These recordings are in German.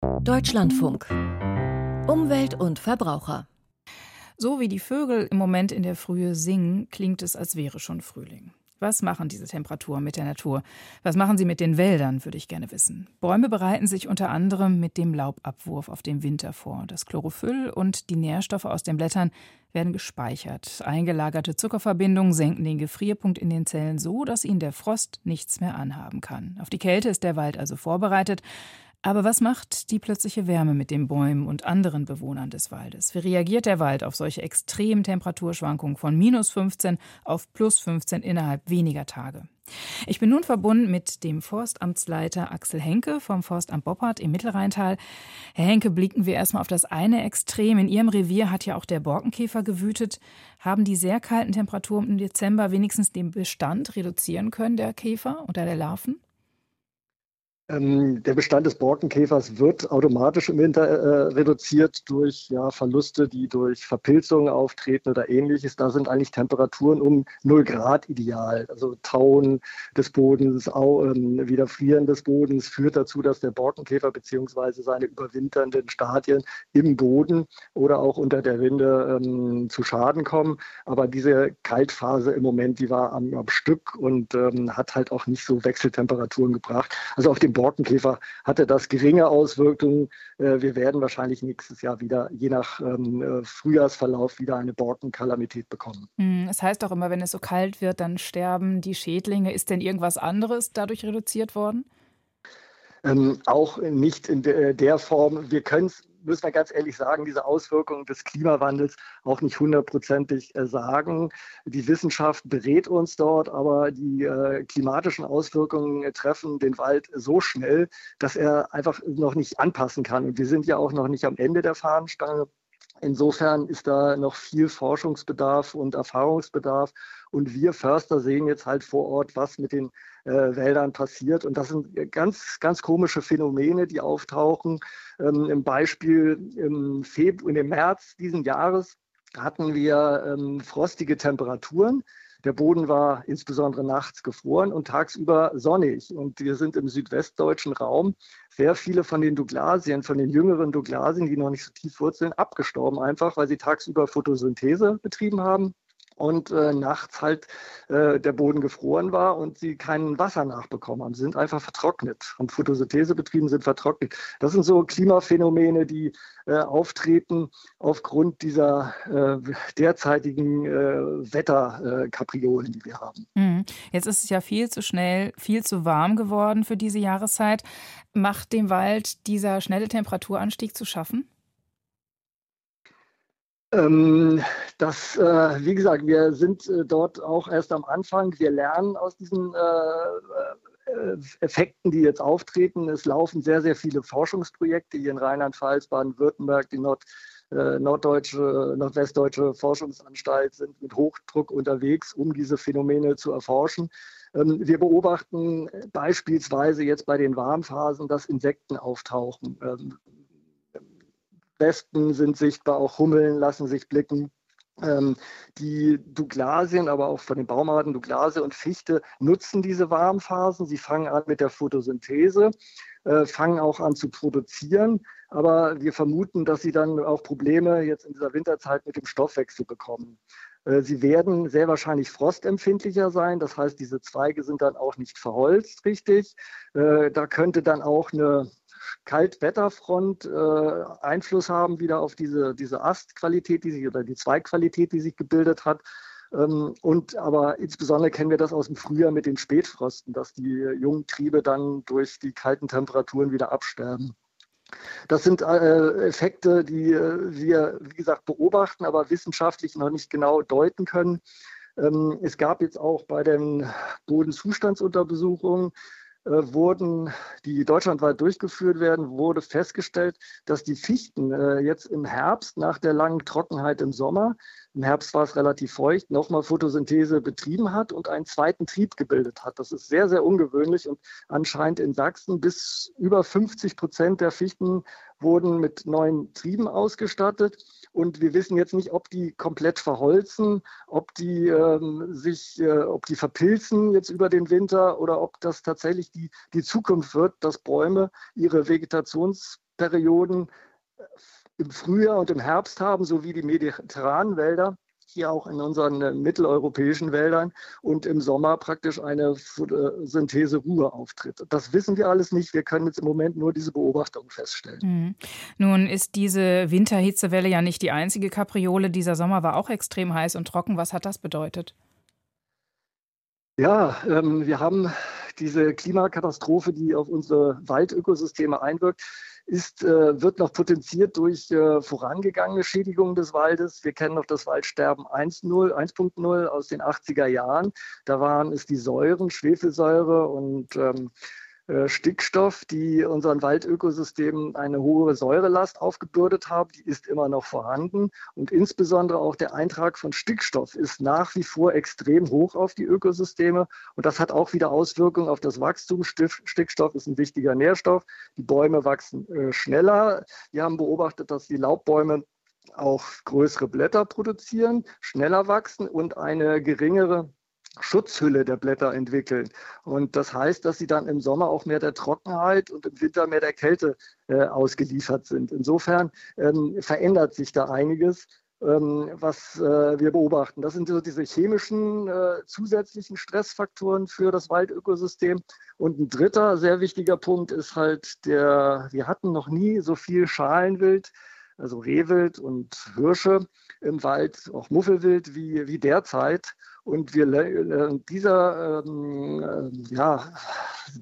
Deutschlandfunk. Umwelt und Verbraucher. So wie die Vögel im Moment in der Frühe singen, klingt es, als wäre schon Frühling. Was machen diese Temperaturen mit der Natur? Was machen sie mit den Wäldern, würde ich gerne wissen. Bäume bereiten sich unter anderem mit dem Laubabwurf auf den Winter vor. Das Chlorophyll und die Nährstoffe aus den Blättern werden gespeichert. Eingelagerte Zuckerverbindungen senken den Gefrierpunkt in den Zellen so, dass ihnen der Frost nichts mehr anhaben kann. Auf die Kälte ist der Wald also vorbereitet. Aber was macht die plötzliche Wärme mit den Bäumen und anderen Bewohnern des Waldes? Wie reagiert der Wald auf solche extremen Temperaturschwankungen von minus 15 auf plus 15 innerhalb weniger Tage? Ich bin nun verbunden mit dem Forstamtsleiter Axel Henke vom Forstamt Boppard im Mittelrheintal. Herr Henke, blicken wir erstmal auf das eine Extrem. In Ihrem Revier hat ja auch der Borkenkäfer gewütet. Haben die sehr kalten Temperaturen im Dezember wenigstens den Bestand reduzieren können, der Käfer oder der Larven? Ähm, der Bestand des Borkenkäfers wird automatisch im Winter äh, reduziert durch ja, Verluste, die durch Verpilzungen auftreten oder ähnliches. Da sind eigentlich Temperaturen um 0 Grad ideal. Also Tauen des Bodens, au, ähm, Wiederfrieren des Bodens führt dazu, dass der Borkenkäfer bzw. seine überwinternden Stadien im Boden oder auch unter der Rinde ähm, zu Schaden kommen. Aber diese Kaltphase im Moment, die war am, am Stück und ähm, hat halt auch nicht so Wechseltemperaturen gebracht. Also auf dem Borkenkäfer hatte das geringe Auswirkungen. Äh, wir werden wahrscheinlich nächstes Jahr wieder, je nach ähm, äh, Frühjahrsverlauf, wieder eine Borkenkalamität bekommen. Hm, es heißt auch immer, wenn es so kalt wird, dann sterben die Schädlinge. Ist denn irgendwas anderes dadurch reduziert worden? Ähm, auch nicht in de der Form. Wir können es müssen wir ganz ehrlich sagen, diese Auswirkungen des Klimawandels auch nicht hundertprozentig äh, sagen. Die Wissenschaft berät uns dort, aber die äh, klimatischen Auswirkungen treffen den Wald so schnell, dass er einfach noch nicht anpassen kann. Und wir sind ja auch noch nicht am Ende der Fahnenstange. Insofern ist da noch viel Forschungsbedarf und Erfahrungsbedarf. Und wir Förster sehen jetzt halt vor Ort, was mit den äh, Wäldern passiert. Und das sind ganz, ganz komische Phänomene, die auftauchen. Ähm, Im Beispiel im, Februar, im März diesen Jahres hatten wir ähm, frostige Temperaturen. Der Boden war insbesondere nachts gefroren und tagsüber sonnig. Und wir sind im südwestdeutschen Raum sehr viele von den Douglasien, von den jüngeren Douglasien, die noch nicht so tief wurzeln, abgestorben, einfach weil sie tagsüber Photosynthese betrieben haben und äh, nachts halt äh, der Boden gefroren war und sie kein Wasser nachbekommen haben. Sie sind einfach vertrocknet, haben Photosynthese betrieben, sind vertrocknet. Das sind so Klimaphänomene, die äh, auftreten aufgrund dieser äh, derzeitigen äh, Wetterkapriolen, die wir haben. Mhm. Jetzt ist es ja viel zu schnell, viel zu warm geworden für diese Jahreszeit. Macht dem Wald dieser schnelle Temperaturanstieg zu schaffen? Ähm, das, äh, wie gesagt, wir sind äh, dort auch erst am Anfang. Wir lernen aus diesen äh, äh, Effekten, die jetzt auftreten. Es laufen sehr, sehr viele Forschungsprojekte hier in Rheinland-Pfalz, Baden-Württemberg, die Nord, äh, norddeutsche, nordwestdeutsche Forschungsanstalt sind mit Hochdruck unterwegs, um diese Phänomene zu erforschen. Ähm, wir beobachten beispielsweise jetzt bei den Warmphasen, dass Insekten auftauchen. Wespen sind sichtbar, auch Hummeln lassen sich blicken. Ähm, die Douglasien, aber auch von den Baumarten Douglasie und Fichte nutzen diese Warmphasen. Sie fangen an mit der Photosynthese, äh, fangen auch an zu produzieren. Aber wir vermuten, dass sie dann auch Probleme jetzt in dieser Winterzeit mit dem Stoffwechsel bekommen. Äh, sie werden sehr wahrscheinlich frostempfindlicher sein. Das heißt, diese Zweige sind dann auch nicht verholzt richtig. Äh, da könnte dann auch eine Kaltwetterfront äh, Einfluss haben wieder auf diese, diese Astqualität, die sich oder die Zweigqualität, die sich gebildet hat. Ähm, und aber insbesondere kennen wir das aus dem Frühjahr mit den Spätfrosten, dass die jungen Triebe dann durch die kalten Temperaturen wieder absterben. Das sind äh, Effekte, die äh, wir, wie gesagt, beobachten, aber wissenschaftlich noch nicht genau deuten können. Ähm, es gab jetzt auch bei den Bodenzustandsuntersuchungen wurden, die deutschlandweit durchgeführt werden, wurde festgestellt, dass die Fichten äh, jetzt im Herbst nach der langen Trockenheit im Sommer, im Herbst war es relativ feucht, nochmal Photosynthese betrieben hat und einen zweiten Trieb gebildet hat. Das ist sehr, sehr ungewöhnlich und anscheinend in Sachsen bis über 50 Prozent der Fichten wurden mit neuen Trieben ausgestattet. Und wir wissen jetzt nicht, ob die komplett verholzen, ob die ähm, sich, äh, ob die verpilzen jetzt über den Winter oder ob das tatsächlich die, die Zukunft wird, dass Bäume ihre Vegetations Perioden im Frühjahr und im Herbst haben, sowie die mediterranen Wälder hier auch in unseren äh, mitteleuropäischen Wäldern und im Sommer praktisch eine Synthese-Ruhe auftritt. Das wissen wir alles nicht. Wir können jetzt im Moment nur diese Beobachtung feststellen. Mhm. Nun ist diese Winterhitzewelle ja nicht die einzige Kapriole. Dieser Sommer war auch extrem heiß und trocken. Was hat das bedeutet? Ja, ähm, wir haben diese Klimakatastrophe, die auf unsere Waldökosysteme einwirkt, ist, äh, wird noch potenziert durch äh, vorangegangene Schädigungen des Waldes. Wir kennen noch das Waldsterben 1.0 aus den 80er Jahren. Da waren es die Säuren, Schwefelsäure und ähm, äh, Stickstoff, die unseren Waldökosystemen eine hohe Säurelast aufgebürdet haben. Die ist immer noch vorhanden. Und insbesondere auch der Eintrag von Stickstoff ist nach wie vor extrem hoch auf die Ökosysteme. Und das hat auch wieder Auswirkungen auf das Wachstum. Stickstoff ist ein wichtiger Nährstoff. Die Bäume wachsen äh, schneller. Wir haben beobachtet, dass die Laubbäume auch größere Blätter produzieren, schneller wachsen und eine geringere Schutzhülle der Blätter entwickeln. Und das heißt, dass sie dann im Sommer auch mehr der Trockenheit und im Winter mehr der Kälte äh, ausgeliefert sind. Insofern ähm, verändert sich da einiges. Ähm, was äh, wir beobachten. Das sind so diese chemischen äh, zusätzlichen Stressfaktoren für das Waldökosystem. Und ein dritter sehr wichtiger Punkt ist halt der, wir hatten noch nie so viel Schalenwild, also Rehwild und Hirsche im Wald, auch Muffelwild wie, wie derzeit. Und wir, äh, dieser, ähm, äh, ja,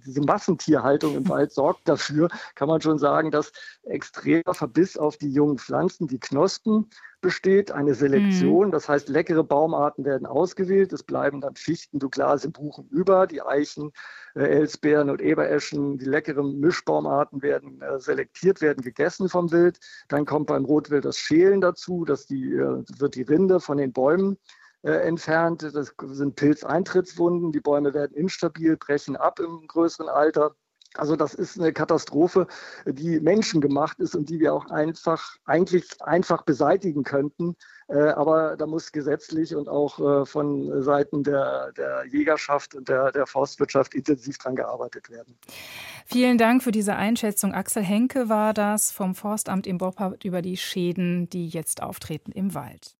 diese Massentierhaltung im Wald sorgt dafür, kann man schon sagen, dass extremer Verbiss auf die jungen Pflanzen, die Knospen besteht, eine Selektion. Mhm. Das heißt, leckere Baumarten werden ausgewählt. Es bleiben dann Fichten, Douglasien, Buchen über. Die Eichen, äh, Elsbeeren und Ebereschen, die leckeren Mischbaumarten werden äh, selektiert, werden gegessen vom Wild. Dann kommt beim Rotwild das Schälen dazu, dass die, äh, wird die Rinde von den Bäumen äh, entfernt. Das sind Pilzeintrittswunden. Die Bäume werden instabil, brechen ab im größeren Alter. Also das ist eine Katastrophe, die menschengemacht ist und die wir auch einfach eigentlich einfach beseitigen könnten. Äh, aber da muss gesetzlich und auch äh, von Seiten der, der Jägerschaft und der, der Forstwirtschaft intensiv dran gearbeitet werden. Vielen Dank für diese Einschätzung. Axel Henke war das vom Forstamt im Boppard über die Schäden, die jetzt auftreten im Wald.